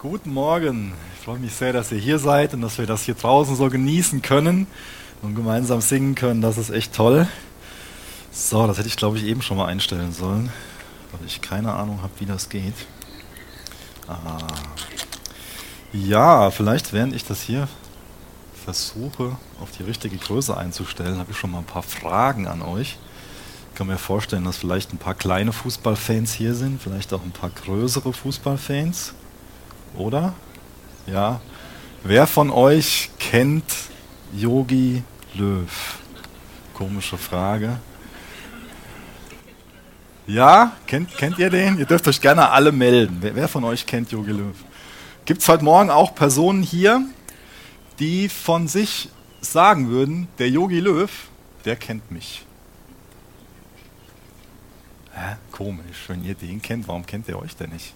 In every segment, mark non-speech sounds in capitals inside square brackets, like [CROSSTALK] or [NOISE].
Guten Morgen. Ich freue mich sehr, dass ihr hier seid und dass wir das hier draußen so genießen können und gemeinsam singen können. Das ist echt toll. So, das hätte ich glaube ich eben schon mal einstellen sollen, weil ich keine Ahnung habe, wie das geht. Ah. Ja, vielleicht während ich das hier versuche, auf die richtige Größe einzustellen, habe ich schon mal ein paar Fragen an euch. Ich kann mir vorstellen, dass vielleicht ein paar kleine Fußballfans hier sind, vielleicht auch ein paar größere Fußballfans. Oder? Ja. Wer von euch kennt Yogi Löw? Komische Frage. Ja, kennt, kennt ihr den? Ihr dürft euch gerne alle melden. Wer, wer von euch kennt Yogi Löw? Gibt es heute Morgen auch Personen hier, die von sich sagen würden, der Yogi Löw, der kennt mich? Hä? Komisch, wenn ihr den kennt, warum kennt ihr euch denn nicht?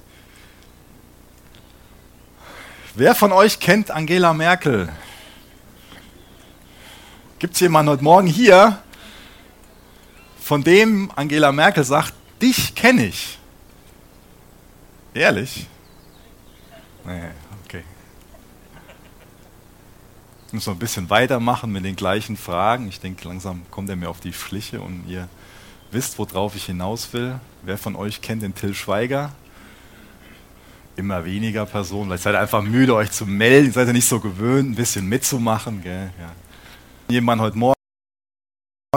Wer von euch kennt Angela Merkel? Gibt es jemanden heute Morgen hier, von dem Angela Merkel sagt, dich kenne ich? Ehrlich? Nee, okay. Ich muss noch ein bisschen weitermachen mit den gleichen Fragen. Ich denke, langsam kommt er mir auf die Schliche und ihr wisst, worauf ich hinaus will. Wer von euch kennt den Till Schweiger? Immer weniger Personen. Vielleicht seid ihr einfach müde, euch zu melden. Seid ihr nicht so gewöhnt, ein bisschen mitzumachen. Gell? Ja. Jemand heute Morgen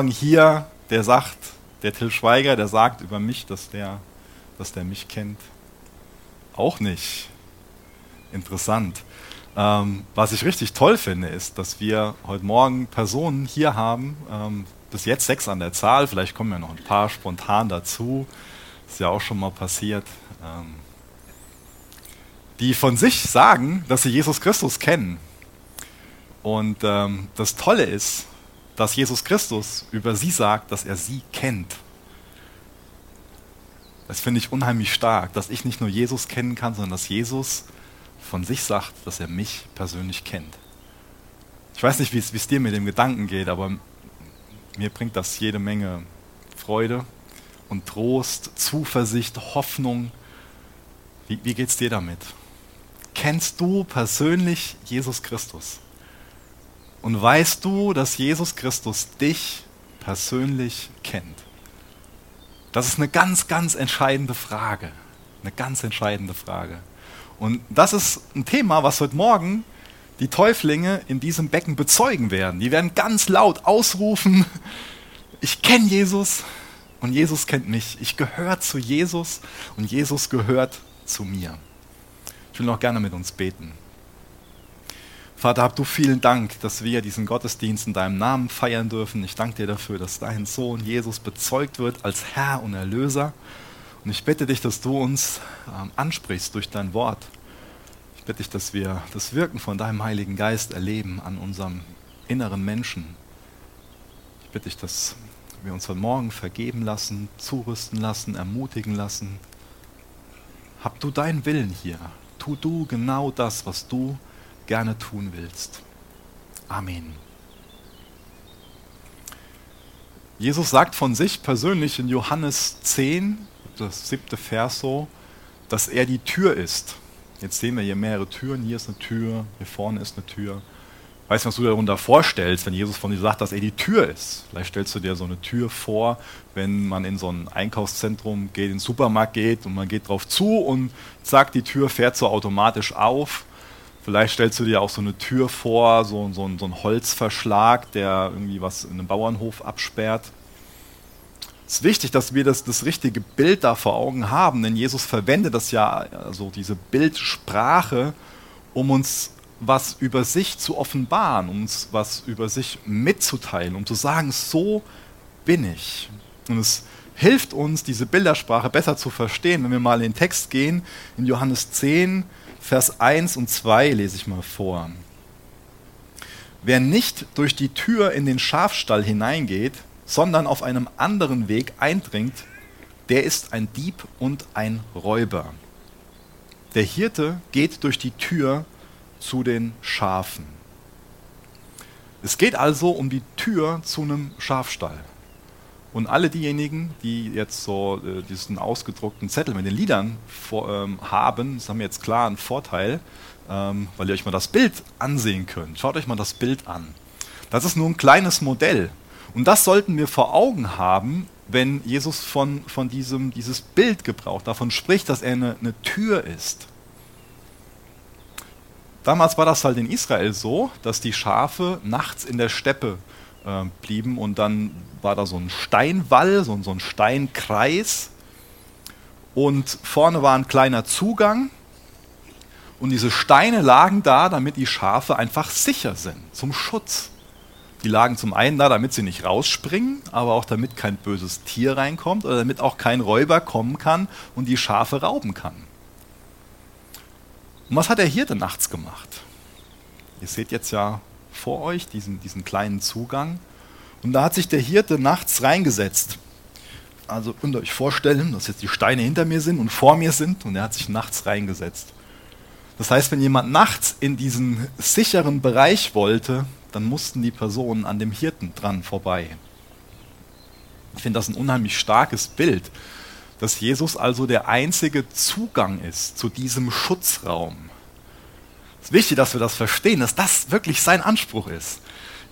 hier, der sagt, der Till Schweiger, der sagt über mich, dass der, dass der mich kennt. Auch nicht. Interessant. Ähm, was ich richtig toll finde, ist, dass wir heute Morgen Personen hier haben, ähm, bis jetzt sechs an der Zahl, vielleicht kommen ja noch ein paar spontan dazu. Ist ja auch schon mal passiert. Ähm, die von sich sagen, dass sie Jesus Christus kennen. Und ähm, das Tolle ist, dass Jesus Christus über sie sagt, dass er sie kennt. Das finde ich unheimlich stark, dass ich nicht nur Jesus kennen kann, sondern dass Jesus von sich sagt, dass er mich persönlich kennt. Ich weiß nicht, wie es dir mit dem Gedanken geht, aber mir bringt das jede Menge Freude und Trost, Zuversicht, Hoffnung. Wie, wie es dir damit? Kennst du persönlich Jesus Christus? Und weißt du, dass Jesus Christus dich persönlich kennt? Das ist eine ganz, ganz entscheidende Frage. Eine ganz entscheidende Frage. Und das ist ein Thema, was heute Morgen die Täuflinge in diesem Becken bezeugen werden. Die werden ganz laut ausrufen, ich kenne Jesus und Jesus kennt mich. Ich gehöre zu Jesus und Jesus gehört zu mir. Ich will noch gerne mit uns beten. Vater, hab du vielen Dank, dass wir diesen Gottesdienst in deinem Namen feiern dürfen. Ich danke dir dafür, dass dein Sohn Jesus bezeugt wird als Herr und Erlöser. Und ich bitte dich, dass du uns ähm, ansprichst durch dein Wort. Ich bitte dich, dass wir das Wirken von deinem Heiligen Geist erleben an unserem inneren Menschen. Ich bitte dich, dass wir uns heute Morgen vergeben lassen, zurüsten lassen, ermutigen lassen. Hab du deinen Willen hier tu du genau das, was du gerne tun willst. Amen. Jesus sagt von sich persönlich in Johannes 10, das siebte Vers so, dass er die Tür ist. Jetzt sehen wir hier mehrere Türen. Hier ist eine Tür, hier vorne ist eine Tür. Weißt du, was du darunter vorstellst, wenn Jesus von dir sagt, dass er die Tür ist? Vielleicht stellst du dir so eine Tür vor, wenn man in so ein Einkaufszentrum geht, in den Supermarkt geht und man geht drauf zu und zack, die Tür fährt so automatisch auf. Vielleicht stellst du dir auch so eine Tür vor, so, so, so ein Holzverschlag, der irgendwie was in einem Bauernhof absperrt. Es ist wichtig, dass wir das, das richtige Bild da vor Augen haben, denn Jesus verwendet das ja, also diese Bildsprache, um uns was über sich zu offenbaren, uns was über sich mitzuteilen, um zu sagen, so bin ich. Und es hilft uns, diese Bildersprache besser zu verstehen, wenn wir mal in den Text gehen, in Johannes 10, Vers 1 und 2 lese ich mal vor. Wer nicht durch die Tür in den Schafstall hineingeht, sondern auf einem anderen Weg eindringt, der ist ein Dieb und ein Räuber. Der Hirte geht durch die Tür zu den Schafen. Es geht also um die Tür zu einem Schafstall. Und alle diejenigen, die jetzt so äh, diesen ausgedruckten Zettel mit den Liedern vor, ähm, haben, das haben jetzt klar einen Vorteil, ähm, weil ihr euch mal das Bild ansehen könnt. Schaut euch mal das Bild an. Das ist nur ein kleines Modell. Und das sollten wir vor Augen haben, wenn Jesus von, von diesem, dieses Bild gebraucht, davon spricht, dass er eine, eine Tür ist. Damals war das halt in Israel so, dass die Schafe nachts in der Steppe äh, blieben und dann war da so ein Steinwall, so, so ein Steinkreis und vorne war ein kleiner Zugang und diese Steine lagen da, damit die Schafe einfach sicher sind, zum Schutz. Die lagen zum einen da, damit sie nicht rausspringen, aber auch damit kein böses Tier reinkommt oder damit auch kein Räuber kommen kann und die Schafe rauben kann. Und was hat der Hirte nachts gemacht? Ihr seht jetzt ja vor euch diesen, diesen kleinen Zugang. Und da hat sich der Hirte nachts reingesetzt. Also könnt ihr euch vorstellen, dass jetzt die Steine hinter mir sind und vor mir sind und er hat sich nachts reingesetzt. Das heißt, wenn jemand nachts in diesen sicheren Bereich wollte, dann mussten die Personen an dem Hirten dran vorbei. Ich finde das ein unheimlich starkes Bild, dass Jesus also der einzige Zugang ist zu diesem Schutzraum. Es ist wichtig, dass wir das verstehen, dass das wirklich sein Anspruch ist.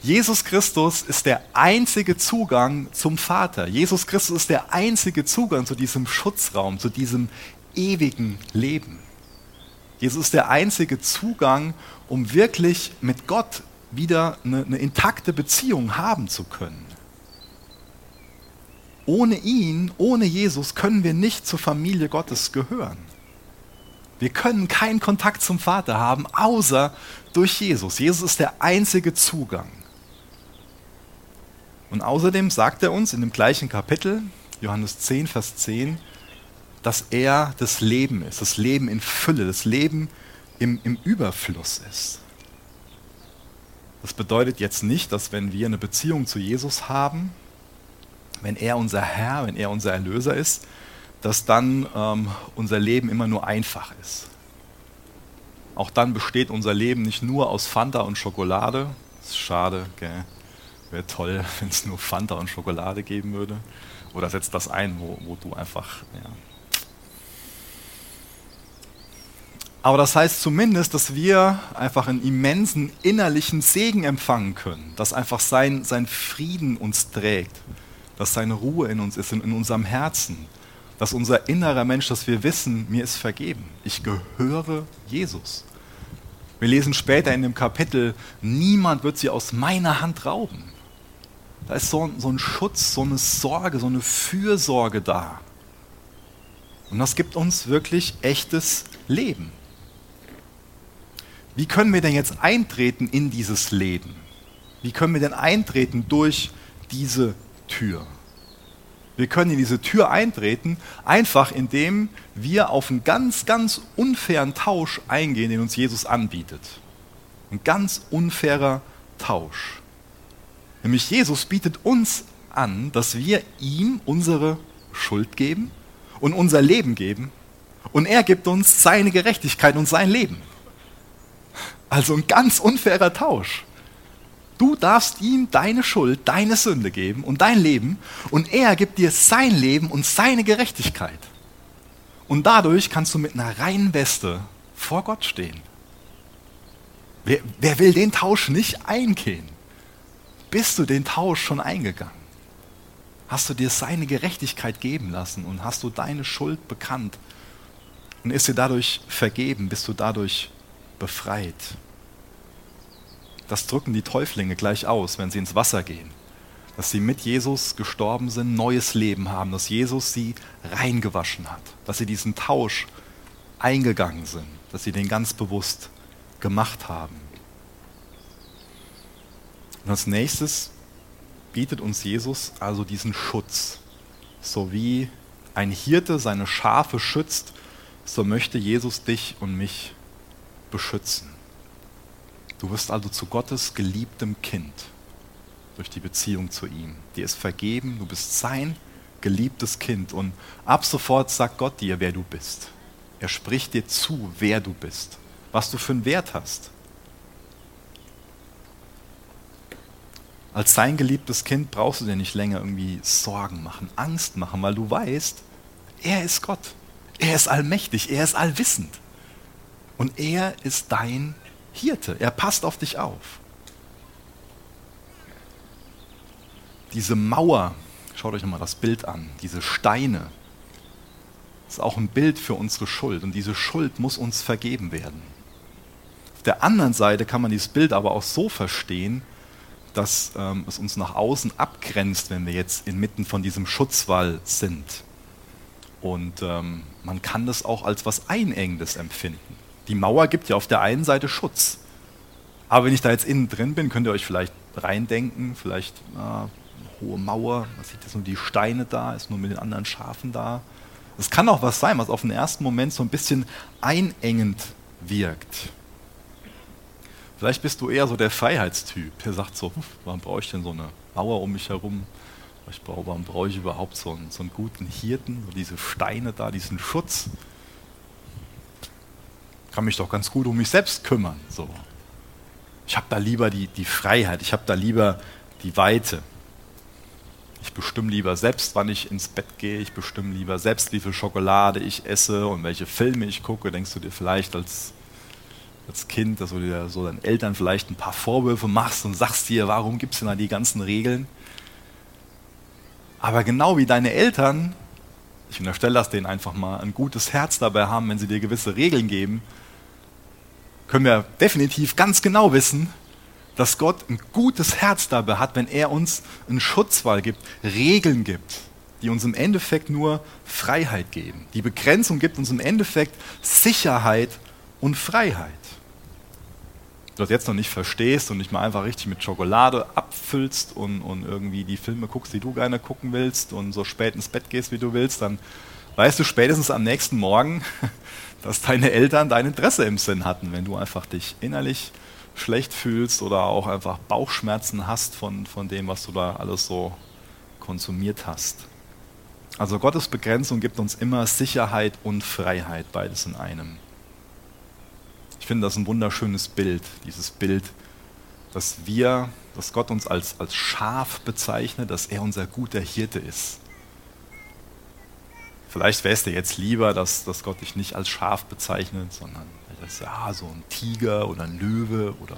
Jesus Christus ist der einzige Zugang zum Vater. Jesus Christus ist der einzige Zugang zu diesem Schutzraum, zu diesem ewigen Leben. Jesus ist der einzige Zugang, um wirklich mit Gott wieder eine, eine intakte Beziehung haben zu können. Ohne ihn, ohne Jesus können wir nicht zur Familie Gottes gehören. Wir können keinen Kontakt zum Vater haben, außer durch Jesus. Jesus ist der einzige Zugang. Und außerdem sagt er uns in dem gleichen Kapitel, Johannes 10, Vers 10, dass er das Leben ist, das Leben in Fülle, das Leben im, im Überfluss ist. Das bedeutet jetzt nicht, dass wenn wir eine Beziehung zu Jesus haben, wenn er unser Herr, wenn er unser Erlöser ist, dass dann ähm, unser Leben immer nur einfach ist. Auch dann besteht unser Leben nicht nur aus Fanta und Schokolade. Das ist schade, gell? Wäre toll, [LAUGHS] wenn es nur Fanta und Schokolade geben würde. Oder setzt das ein, wo, wo du einfach ja, Aber das heißt zumindest, dass wir einfach einen immensen innerlichen Segen empfangen können, dass einfach sein, sein Frieden uns trägt, dass seine Ruhe in uns ist, in, in unserem Herzen, dass unser innerer Mensch, dass wir wissen, mir ist vergeben, ich gehöre Jesus. Wir lesen später in dem Kapitel, niemand wird sie aus meiner Hand rauben. Da ist so, so ein Schutz, so eine Sorge, so eine Fürsorge da. Und das gibt uns wirklich echtes Leben. Wie können wir denn jetzt eintreten in dieses Leben? Wie können wir denn eintreten durch diese Tür? Wir können in diese Tür eintreten, einfach indem wir auf einen ganz, ganz unfairen Tausch eingehen, den uns Jesus anbietet. Ein ganz unfairer Tausch. Nämlich Jesus bietet uns an, dass wir ihm unsere Schuld geben und unser Leben geben und er gibt uns seine Gerechtigkeit und sein Leben. Also ein ganz unfairer Tausch. Du darfst ihm deine Schuld, deine Sünde geben und dein Leben und er gibt dir sein Leben und seine Gerechtigkeit. Und dadurch kannst du mit einer reinen Weste vor Gott stehen. Wer, wer will den Tausch nicht eingehen? Bist du den Tausch schon eingegangen? Hast du dir seine Gerechtigkeit geben lassen und hast du deine Schuld bekannt und ist dir dadurch vergeben, bist du dadurch befreit. Das drücken die Täuflinge gleich aus, wenn sie ins Wasser gehen. Dass sie mit Jesus gestorben sind, neues Leben haben, dass Jesus sie reingewaschen hat, dass sie diesen Tausch eingegangen sind, dass sie den ganz bewusst gemacht haben. Und als nächstes bietet uns Jesus also diesen Schutz. So wie ein Hirte seine Schafe schützt, so möchte Jesus dich und mich beschützen. Du wirst also zu Gottes geliebtem Kind durch die Beziehung zu ihm. Dir ist vergeben, du bist sein geliebtes Kind und ab sofort sagt Gott dir, wer du bist. Er spricht dir zu, wer du bist, was du für einen Wert hast. Als sein geliebtes Kind brauchst du dir nicht länger irgendwie Sorgen machen, Angst machen, weil du weißt, er ist Gott. Er ist allmächtig, er ist allwissend. Und er ist dein Hirte. Er passt auf dich auf. Diese Mauer, schaut euch nochmal das Bild an, diese Steine, ist auch ein Bild für unsere Schuld. Und diese Schuld muss uns vergeben werden. Auf der anderen Seite kann man dieses Bild aber auch so verstehen, dass ähm, es uns nach außen abgrenzt, wenn wir jetzt inmitten von diesem Schutzwall sind. Und ähm, man kann das auch als was Einengendes empfinden. Die Mauer gibt ja auf der einen Seite Schutz. Aber wenn ich da jetzt innen drin bin, könnt ihr euch vielleicht reindenken, vielleicht na, eine hohe Mauer, man sieht jetzt nur die Steine da, ist nur mit den anderen Schafen da. Es kann auch was sein, was auf den ersten Moment so ein bisschen einengend wirkt. Vielleicht bist du eher so der Freiheitstyp, der sagt so, warum brauche ich denn so eine Mauer um mich herum? Ich brauche, warum brauche ich überhaupt so einen, so einen guten Hirten, so diese Steine da, diesen Schutz? Kann mich doch ganz gut um mich selbst kümmern. So. Ich habe da lieber die, die Freiheit, ich habe da lieber die Weite. Ich bestimme lieber selbst, wann ich ins Bett gehe. Ich bestimme lieber selbst, wie viel Schokolade ich esse und welche Filme ich gucke. Denkst du dir vielleicht als als Kind, dass du dir so deinen Eltern vielleicht ein paar Vorwürfe machst und sagst dir, warum gibt es denn da die ganzen Regeln? Aber genau wie deine Eltern, ich unterstelle das denen einfach mal, ein gutes Herz dabei haben, wenn sie dir gewisse Regeln geben, können wir definitiv ganz genau wissen, dass Gott ein gutes Herz dabei hat, wenn er uns einen Schutzwall gibt, Regeln gibt, die uns im Endeffekt nur Freiheit geben. Die Begrenzung gibt uns im Endeffekt Sicherheit und Freiheit du das jetzt noch nicht verstehst und nicht mal einfach richtig mit Schokolade abfüllst und, und irgendwie die Filme guckst, die du gerne gucken willst und so spät ins Bett gehst, wie du willst, dann weißt du spätestens am nächsten Morgen, [LAUGHS] dass deine Eltern dein Interesse im Sinn hatten, wenn du einfach dich innerlich schlecht fühlst oder auch einfach Bauchschmerzen hast von, von dem, was du da alles so konsumiert hast. Also Gottes Begrenzung gibt uns immer Sicherheit und Freiheit, beides in einem. Ich finde das ein wunderschönes Bild, dieses Bild, dass wir, dass Gott uns als, als Schaf bezeichnet, dass er unser guter Hirte ist. Vielleicht wäre es dir jetzt lieber, dass, dass Gott dich nicht als Schaf bezeichnet, sondern als ja, so ein Tiger oder ein Löwe oder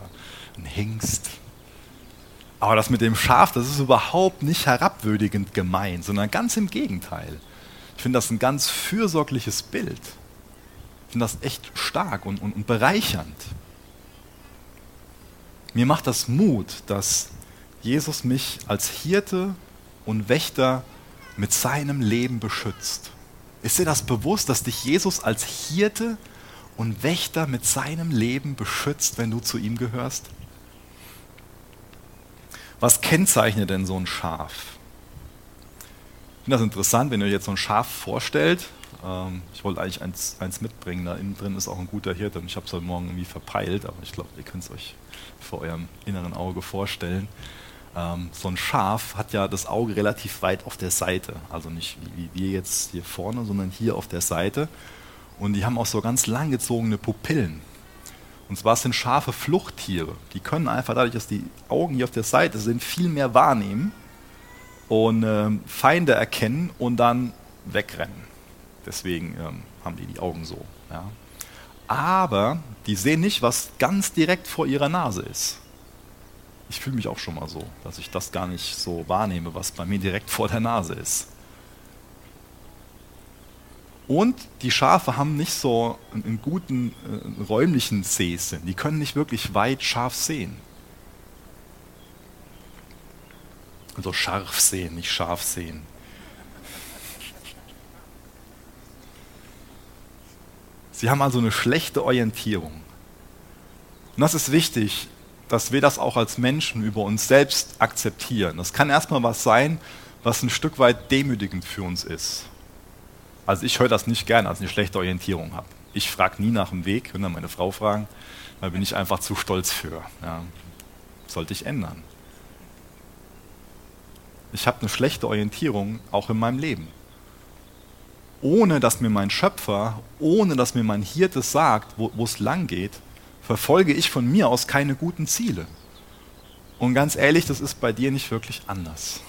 ein Hengst. Aber das mit dem Schaf, das ist überhaupt nicht herabwürdigend gemeint, sondern ganz im Gegenteil. Ich finde das ein ganz fürsorgliches Bild finde das echt stark und, und, und bereichernd. Mir macht das Mut, dass Jesus mich als Hirte und Wächter mit seinem Leben beschützt. Ist dir das bewusst, dass dich Jesus als Hirte und Wächter mit seinem Leben beschützt, wenn du zu ihm gehörst? Was kennzeichnet denn so ein Schaf? Ich finde das interessant, wenn ihr euch jetzt so ein Schaf vorstellt ähm, ich wollte eigentlich eins, eins, mitbringen. Da innen drin ist auch ein guter Hirte und ich habe es heute Morgen irgendwie verpeilt, aber ich glaube, ihr könnt es euch vor eurem inneren Auge vorstellen. Ähm, so ein Schaf hat ja das Auge relativ weit auf der Seite. Also nicht wie, wie wir jetzt hier vorne, sondern hier auf der Seite. Und die haben auch so ganz langgezogene Pupillen. Und zwar sind Schafe Fluchttiere. Die können einfach dadurch, dass die Augen hier auf der Seite sind, viel mehr wahrnehmen und äh, Feinde erkennen und dann wegrennen. Deswegen ähm, haben die die Augen so. Ja. Aber die sehen nicht, was ganz direkt vor ihrer Nase ist. Ich fühle mich auch schon mal so, dass ich das gar nicht so wahrnehme, was bei mir direkt vor der Nase ist. Und die Schafe haben nicht so einen guten äh, räumlichen Sehsinn. Die können nicht wirklich weit scharf sehen. Also scharf sehen, nicht scharf sehen. Sie haben also eine schlechte Orientierung. Und das ist wichtig, dass wir das auch als Menschen über uns selbst akzeptieren. Das kann erstmal was sein, was ein Stück weit demütigend für uns ist. Also ich höre das nicht gerne, als ich eine schlechte Orientierung habe. Ich frage nie nach dem Weg, wenn dann meine Frau fragen, da bin ich einfach zu stolz für. Ja. Sollte ich ändern. Ich habe eine schlechte Orientierung auch in meinem Leben ohne dass mir mein Schöpfer, ohne dass mir mein Hirte sagt, wo es lang geht, verfolge ich von mir aus keine guten Ziele. Und ganz ehrlich, das ist bei dir nicht wirklich anders.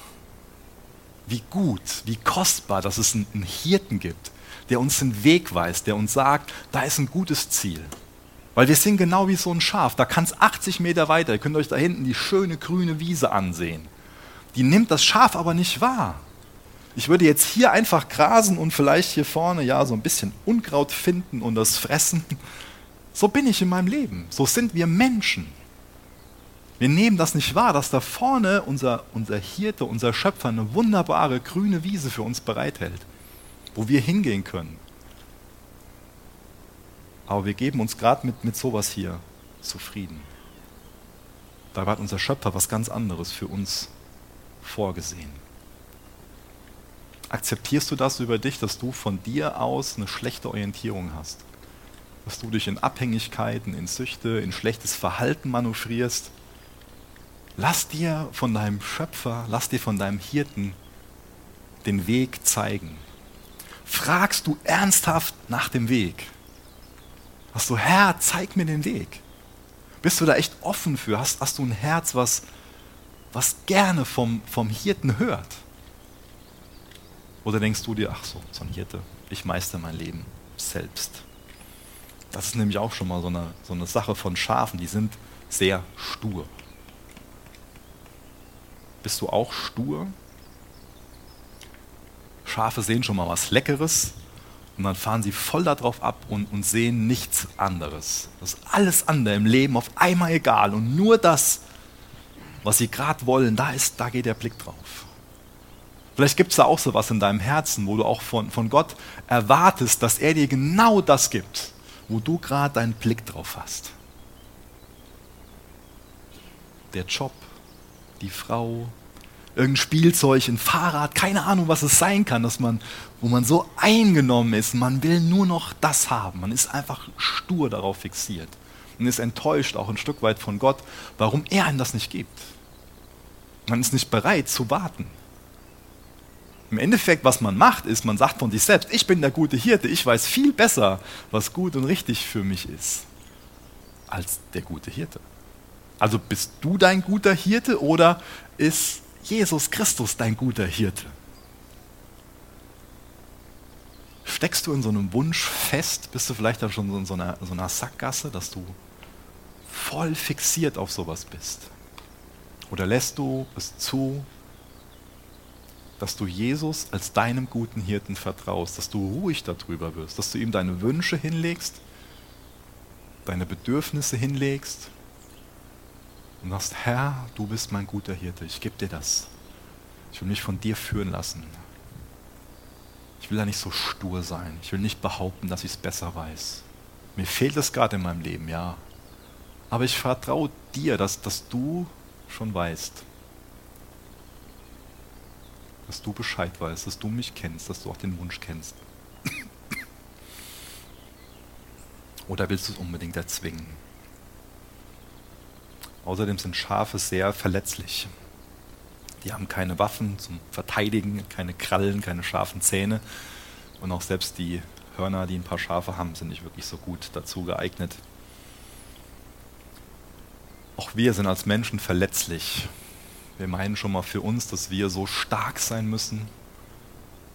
Wie gut, wie kostbar, dass es einen Hirten gibt, der uns den Weg weist, der uns sagt, da ist ein gutes Ziel. Weil wir sind genau wie so ein Schaf. Da kann es 80 Meter weiter. Ihr könnt euch da hinten die schöne grüne Wiese ansehen. Die nimmt das Schaf aber nicht wahr. Ich würde jetzt hier einfach grasen und vielleicht hier vorne ja so ein bisschen Unkraut finden und das fressen. So bin ich in meinem Leben. So sind wir Menschen. Wir nehmen das nicht wahr, dass da vorne unser, unser Hirte, unser Schöpfer eine wunderbare grüne Wiese für uns bereithält, wo wir hingehen können. Aber wir geben uns gerade mit, mit sowas hier zufrieden. Da hat unser Schöpfer was ganz anderes für uns vorgesehen. Akzeptierst du das über dich, dass du von dir aus eine schlechte Orientierung hast? Dass du dich in Abhängigkeiten, in Süchte, in schlechtes Verhalten manövrierst? Lass dir von deinem Schöpfer, lass dir von deinem Hirten den Weg zeigen. Fragst du ernsthaft nach dem Weg? Hast du, Herr, zeig mir den Weg? Bist du da echt offen für? Hast, hast du ein Herz, was, was gerne vom, vom Hirten hört? Oder denkst du dir, ach so, so ein Hirte, ich meister mein Leben selbst? Das ist nämlich auch schon mal so eine, so eine Sache von Schafen, die sind sehr stur. Bist du auch stur? Schafe sehen schon mal was Leckeres und dann fahren sie voll darauf ab und, und sehen nichts anderes. Das ist alles andere im Leben auf einmal egal und nur das, was sie gerade wollen, da, ist, da geht der Blick drauf. Vielleicht gibt es da auch so was in deinem Herzen, wo du auch von, von Gott erwartest, dass er dir genau das gibt, wo du gerade deinen Blick drauf hast. Der Job, die Frau, irgendein Spielzeug, ein Fahrrad, keine Ahnung, was es sein kann, dass man, wo man so eingenommen ist, man will nur noch das haben. Man ist einfach stur darauf fixiert und ist enttäuscht auch ein Stück weit von Gott, warum er einem das nicht gibt. Man ist nicht bereit zu warten. Im Endeffekt, was man macht, ist, man sagt von sich selbst, ich bin der gute Hirte, ich weiß viel besser, was gut und richtig für mich ist, als der gute Hirte. Also bist du dein guter Hirte oder ist Jesus Christus dein guter Hirte? Steckst du in so einem Wunsch fest? Bist du vielleicht dann schon in so einer, so einer Sackgasse, dass du voll fixiert auf sowas bist? Oder lässt du es zu, dass du Jesus als deinem guten Hirten vertraust, dass du ruhig darüber wirst, dass du ihm deine Wünsche hinlegst, deine Bedürfnisse hinlegst und sagst, Herr, du bist mein guter Hirte, ich gebe dir das. Ich will mich von dir führen lassen. Ich will da nicht so stur sein. Ich will nicht behaupten, dass ich es besser weiß. Mir fehlt es gerade in meinem Leben, ja. Aber ich vertraue dir, dass, dass du schon weißt. Dass du Bescheid weißt, dass du mich kennst, dass du auch den Wunsch kennst. Oder willst du es unbedingt erzwingen? Außerdem sind Schafe sehr verletzlich. Die haben keine Waffen zum Verteidigen, keine Krallen, keine scharfen Zähne. Und auch selbst die Hörner, die ein paar Schafe haben, sind nicht wirklich so gut dazu geeignet. Auch wir sind als Menschen verletzlich. Wir meinen schon mal für uns, dass wir so stark sein müssen,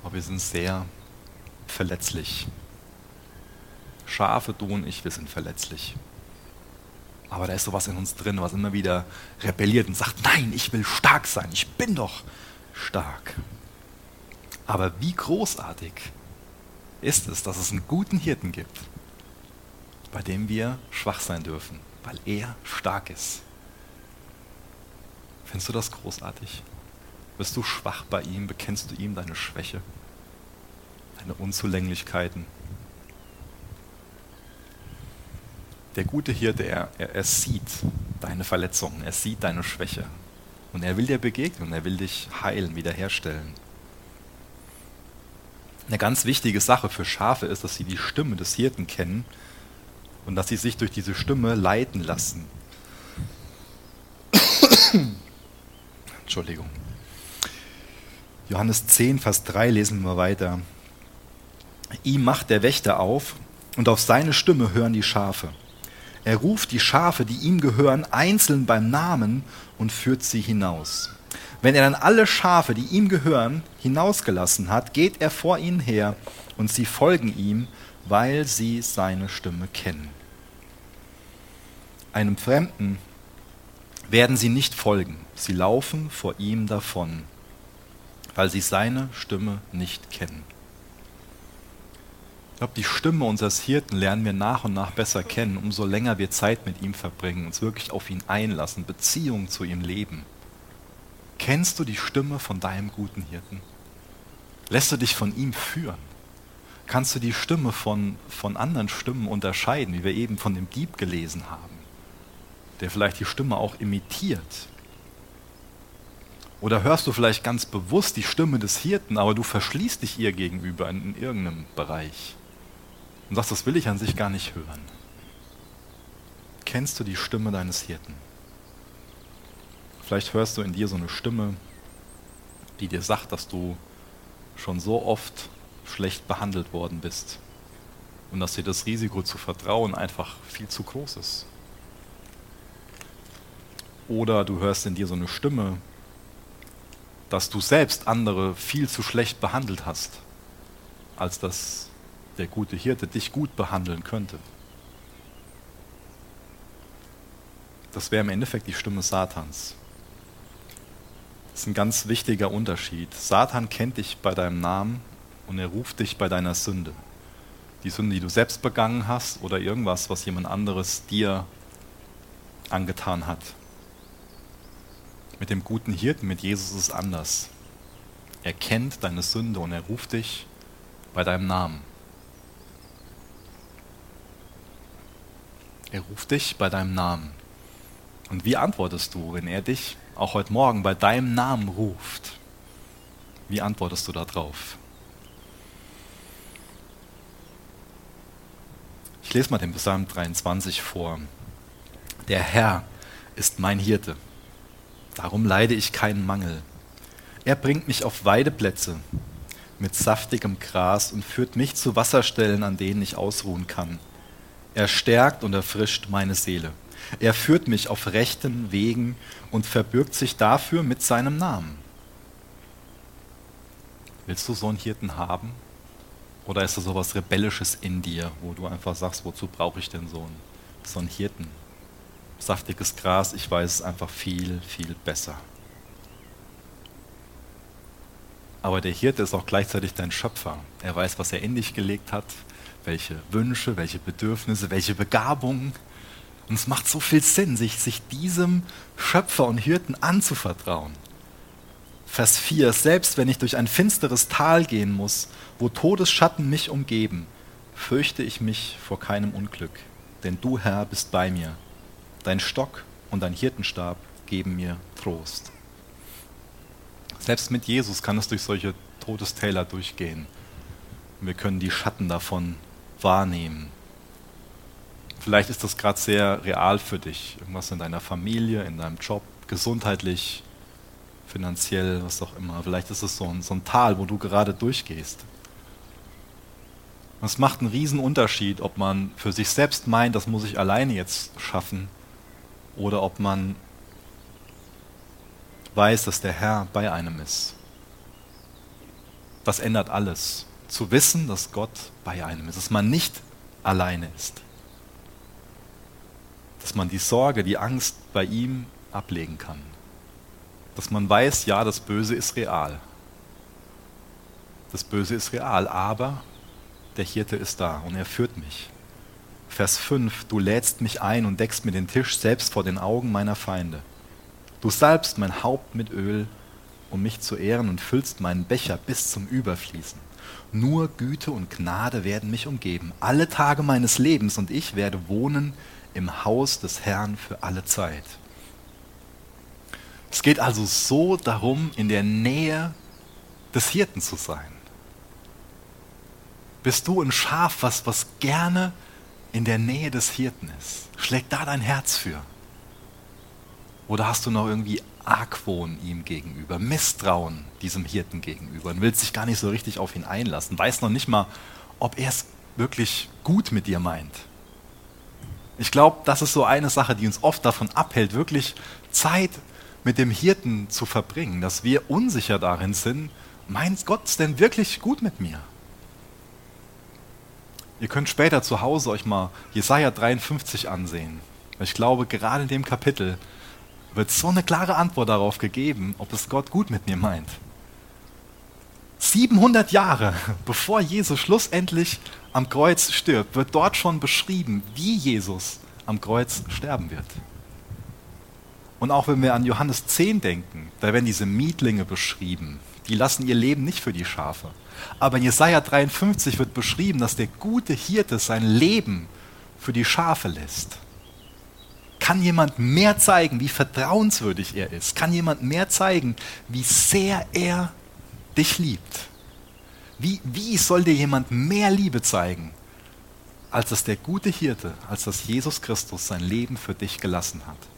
aber wir sind sehr verletzlich. Schafe, du und ich, wir sind verletzlich. Aber da ist sowas in uns drin, was immer wieder rebelliert und sagt, nein, ich will stark sein, ich bin doch stark. Aber wie großartig ist es, dass es einen guten Hirten gibt, bei dem wir schwach sein dürfen, weil er stark ist. Findest du das großartig? Bist du schwach bei ihm? Bekennst du ihm deine Schwäche, deine Unzulänglichkeiten? der gute Hirte, er, er, er sieht deine Verletzungen, er sieht deine Schwäche. Und er will dir begegnen, er will dich heilen, wiederherstellen. Eine ganz wichtige Sache für Schafe ist, dass sie die Stimme des Hirten kennen und dass sie sich durch diese Stimme leiten lassen. Entschuldigung. Johannes 10, Vers 3 lesen wir weiter. Ihm macht der Wächter auf und auf seine Stimme hören die Schafe. Er ruft die Schafe, die ihm gehören, einzeln beim Namen und führt sie hinaus. Wenn er dann alle Schafe, die ihm gehören, hinausgelassen hat, geht er vor ihnen her und sie folgen ihm, weil sie seine Stimme kennen. Einem Fremden werden sie nicht folgen, sie laufen vor ihm davon, weil sie seine Stimme nicht kennen. Ich glaube, die Stimme unseres Hirten lernen wir nach und nach besser kennen, umso länger wir Zeit mit ihm verbringen, uns wirklich auf ihn einlassen, Beziehungen zu ihm leben. Kennst du die Stimme von deinem guten Hirten? Lässt du dich von ihm führen? Kannst du die Stimme von, von anderen Stimmen unterscheiden, wie wir eben von dem Dieb gelesen haben, der vielleicht die Stimme auch imitiert? Oder hörst du vielleicht ganz bewusst die Stimme des Hirten, aber du verschließt dich ihr gegenüber in, in irgendeinem Bereich und sagst, das will ich an sich gar nicht hören? Kennst du die Stimme deines Hirten? Vielleicht hörst du in dir so eine Stimme, die dir sagt, dass du schon so oft schlecht behandelt worden bist und dass dir das Risiko zu vertrauen einfach viel zu groß ist. Oder du hörst in dir so eine Stimme, dass du selbst andere viel zu schlecht behandelt hast, als dass der gute Hirte dich gut behandeln könnte. Das wäre im Endeffekt die Stimme Satans. Das ist ein ganz wichtiger Unterschied. Satan kennt dich bei deinem Namen und er ruft dich bei deiner Sünde. Die Sünde, die du selbst begangen hast oder irgendwas, was jemand anderes dir angetan hat. Mit dem guten Hirten, mit Jesus ist es anders. Er kennt deine Sünde und er ruft dich bei deinem Namen. Er ruft dich bei deinem Namen. Und wie antwortest du, wenn er dich auch heute Morgen bei deinem Namen ruft, wie antwortest du darauf? Ich lese mal den Psalm 23 vor. Der Herr ist mein Hirte, darum leide ich keinen Mangel. Er bringt mich auf Weideplätze mit saftigem Gras und führt mich zu Wasserstellen, an denen ich ausruhen kann. Er stärkt und erfrischt meine Seele. Er führt mich auf rechten Wegen und verbürgt sich dafür mit seinem Namen. Willst du so einen Hirten haben? Oder ist da so was Rebellisches in dir, wo du einfach sagst, wozu brauche ich denn so einen, so einen Hirten? Saftiges Gras, ich weiß es einfach viel, viel besser. Aber der Hirte ist auch gleichzeitig dein Schöpfer. Er weiß, was er in dich gelegt hat, welche Wünsche, welche Bedürfnisse, welche Begabungen. Und es macht so viel Sinn, sich, sich diesem Schöpfer und Hirten anzuvertrauen. Vers 4, selbst wenn ich durch ein finsteres Tal gehen muss, wo Todesschatten mich umgeben, fürchte ich mich vor keinem Unglück, denn du Herr bist bei mir. Dein Stock und dein Hirtenstab geben mir Trost. Selbst mit Jesus kann es durch solche Todestäler durchgehen. Wir können die Schatten davon wahrnehmen. Vielleicht ist das gerade sehr real für dich. Irgendwas in deiner Familie, in deinem Job, gesundheitlich, finanziell, was auch immer. Vielleicht ist es so ein, so ein Tal, wo du gerade durchgehst. es macht einen riesen Unterschied, ob man für sich selbst meint, das muss ich alleine jetzt schaffen, oder ob man weiß, dass der Herr bei einem ist. Das ändert alles zu wissen, dass Gott bei einem ist, dass man nicht alleine ist. Dass man die Sorge, die Angst bei ihm ablegen kann. Dass man weiß, ja, das Böse ist real. Das Böse ist real, aber der Hirte ist da und er führt mich. Vers 5, du lädst mich ein und deckst mir den Tisch selbst vor den Augen meiner Feinde. Du salbst mein Haupt mit Öl, um mich zu ehren und füllst meinen Becher bis zum Überfließen. Nur Güte und Gnade werden mich umgeben, alle Tage meines Lebens, und ich werde wohnen im Haus des Herrn für alle Zeit. Es geht also so darum, in der Nähe des Hirten zu sein. Bist du ein Schaf, was, was gerne in der Nähe des Hirten ist? Schlägt da dein Herz für? Oder hast du noch irgendwie Argwohn ihm gegenüber, Misstrauen diesem Hirten gegenüber und willst dich gar nicht so richtig auf ihn einlassen, weiß noch nicht mal, ob er es wirklich gut mit dir meint. Ich glaube, das ist so eine Sache, die uns oft davon abhält, wirklich Zeit mit dem Hirten zu verbringen, dass wir unsicher darin sind, meint Gott es denn wirklich gut mit mir? Ihr könnt später zu Hause euch mal Jesaja 53 ansehen. Ich glaube, gerade in dem Kapitel wird so eine klare Antwort darauf gegeben, ob es Gott gut mit mir meint. 700 Jahre [LAUGHS] bevor Jesus schlussendlich am Kreuz stirbt, wird dort schon beschrieben, wie Jesus am Kreuz sterben wird. Und auch wenn wir an Johannes 10 denken, da werden diese Mietlinge beschrieben. Die lassen ihr Leben nicht für die Schafe. Aber in Jesaja 53 wird beschrieben, dass der gute Hirte sein Leben für die Schafe lässt. Kann jemand mehr zeigen, wie vertrauenswürdig er ist? Kann jemand mehr zeigen, wie sehr er dich liebt? Wie, wie soll dir jemand mehr Liebe zeigen, als dass der gute Hirte, als dass Jesus Christus sein Leben für dich gelassen hat?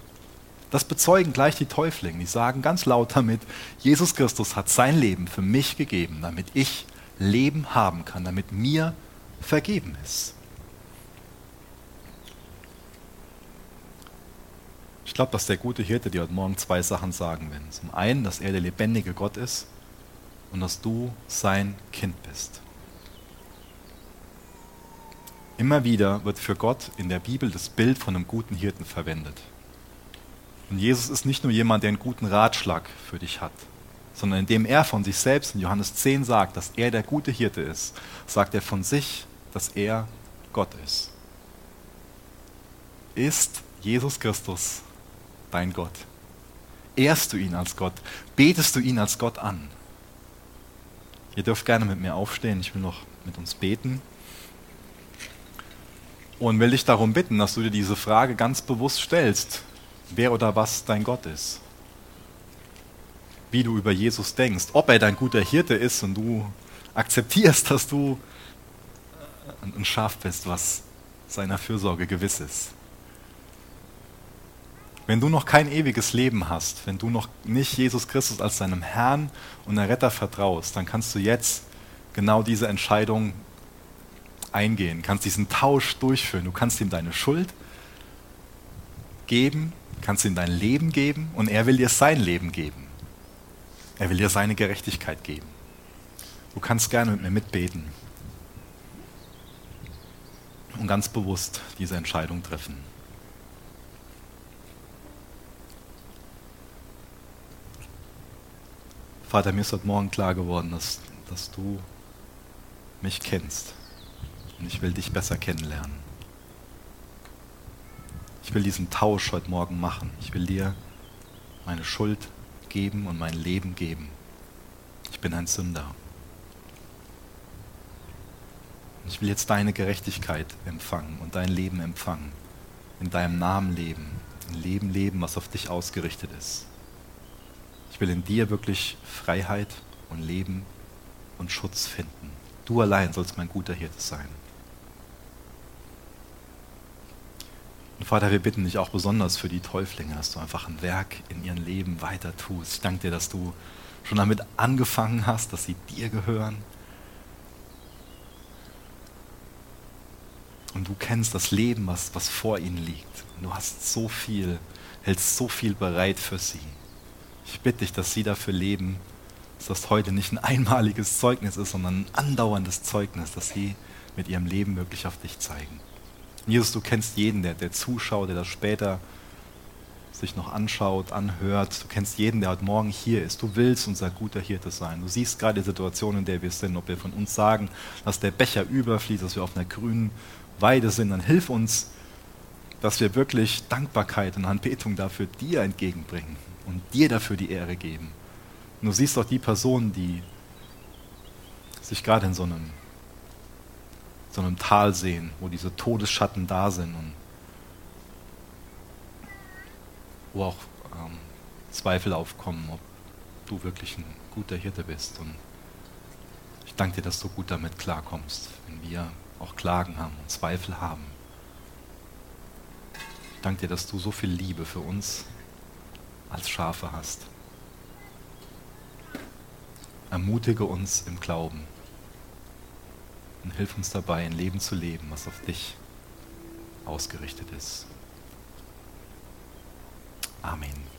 Das bezeugen gleich die Täuflinge. Die sagen ganz laut damit, Jesus Christus hat sein Leben für mich gegeben, damit ich Leben haben kann, damit mir vergeben ist. Ich glaube, dass der gute Hirte dir heute Morgen zwei Sachen sagen will. Zum einen, dass er der lebendige Gott ist und dass du sein Kind bist. Immer wieder wird für Gott in der Bibel das Bild von einem guten Hirten verwendet. Und Jesus ist nicht nur jemand, der einen guten Ratschlag für dich hat, sondern indem er von sich selbst in Johannes 10 sagt, dass er der gute Hirte ist, sagt er von sich, dass er Gott ist. Ist Jesus Christus dein Gott? Ehrst du ihn als Gott? Betest du ihn als Gott an? Ihr dürft gerne mit mir aufstehen, ich will noch mit uns beten. Und will dich darum bitten, dass du dir diese Frage ganz bewusst stellst, wer oder was dein Gott ist wie du über Jesus denkst, ob er dein guter Hirte ist und du akzeptierst, dass du ein Schaf bist, was seiner Fürsorge gewiss ist. Wenn du noch kein ewiges Leben hast, wenn du noch nicht Jesus Christus als deinem Herrn und Erretter vertraust, dann kannst du jetzt genau diese Entscheidung eingehen, kannst diesen Tausch durchführen. Du kannst ihm deine Schuld geben, kannst ihm dein Leben geben und er will dir sein Leben geben. Er will dir seine Gerechtigkeit geben. Du kannst gerne mit mir mitbeten und ganz bewusst diese Entscheidung treffen. Vater, mir ist heute Morgen klar geworden, dass, dass du mich kennst und ich will dich besser kennenlernen. Ich will diesen Tausch heute Morgen machen. Ich will dir meine Schuld geben und mein Leben geben. Ich bin ein Sünder. Ich will jetzt deine Gerechtigkeit empfangen und dein Leben empfangen. In deinem Namen leben. Ein Leben leben, was auf dich ausgerichtet ist. Ich will in dir wirklich Freiheit und Leben und Schutz finden. Du allein sollst mein guter Hirte sein. Und Vater, wir bitten dich auch besonders für die Täuflinge, dass du einfach ein Werk in ihrem Leben weiter tust. Ich danke dir, dass du schon damit angefangen hast, dass sie dir gehören. Und du kennst das Leben, was, was vor ihnen liegt. Und du hast so viel, hältst so viel bereit für sie. Ich bitte dich, dass sie dafür leben, dass das heute nicht ein einmaliges Zeugnis ist, sondern ein andauerndes Zeugnis, dass sie mit ihrem Leben wirklich auf dich zeigen. Jesus, du kennst jeden, der, der zuschaut, der das später sich noch anschaut, anhört. Du kennst jeden, der heute Morgen hier ist. Du willst unser guter Hirte sein. Du siehst gerade die Situation, in der wir sind. Ob wir von uns sagen, dass der Becher überfließt, dass wir auf einer grünen Weide sind, dann hilf uns, dass wir wirklich Dankbarkeit und Anbetung dafür dir entgegenbringen und dir dafür die Ehre geben. Und du siehst auch die Personen, die sich gerade in so einem so einem Tal sehen, wo diese Todesschatten da sind und wo auch ähm, Zweifel aufkommen, ob du wirklich ein guter Hirte bist. Und ich danke dir, dass du gut damit klarkommst, wenn wir auch Klagen haben und Zweifel haben. Ich danke dir, dass du so viel Liebe für uns als Schafe hast. Ermutige uns im Glauben und hilf uns dabei, ein Leben zu leben, was auf dich ausgerichtet ist. Amen.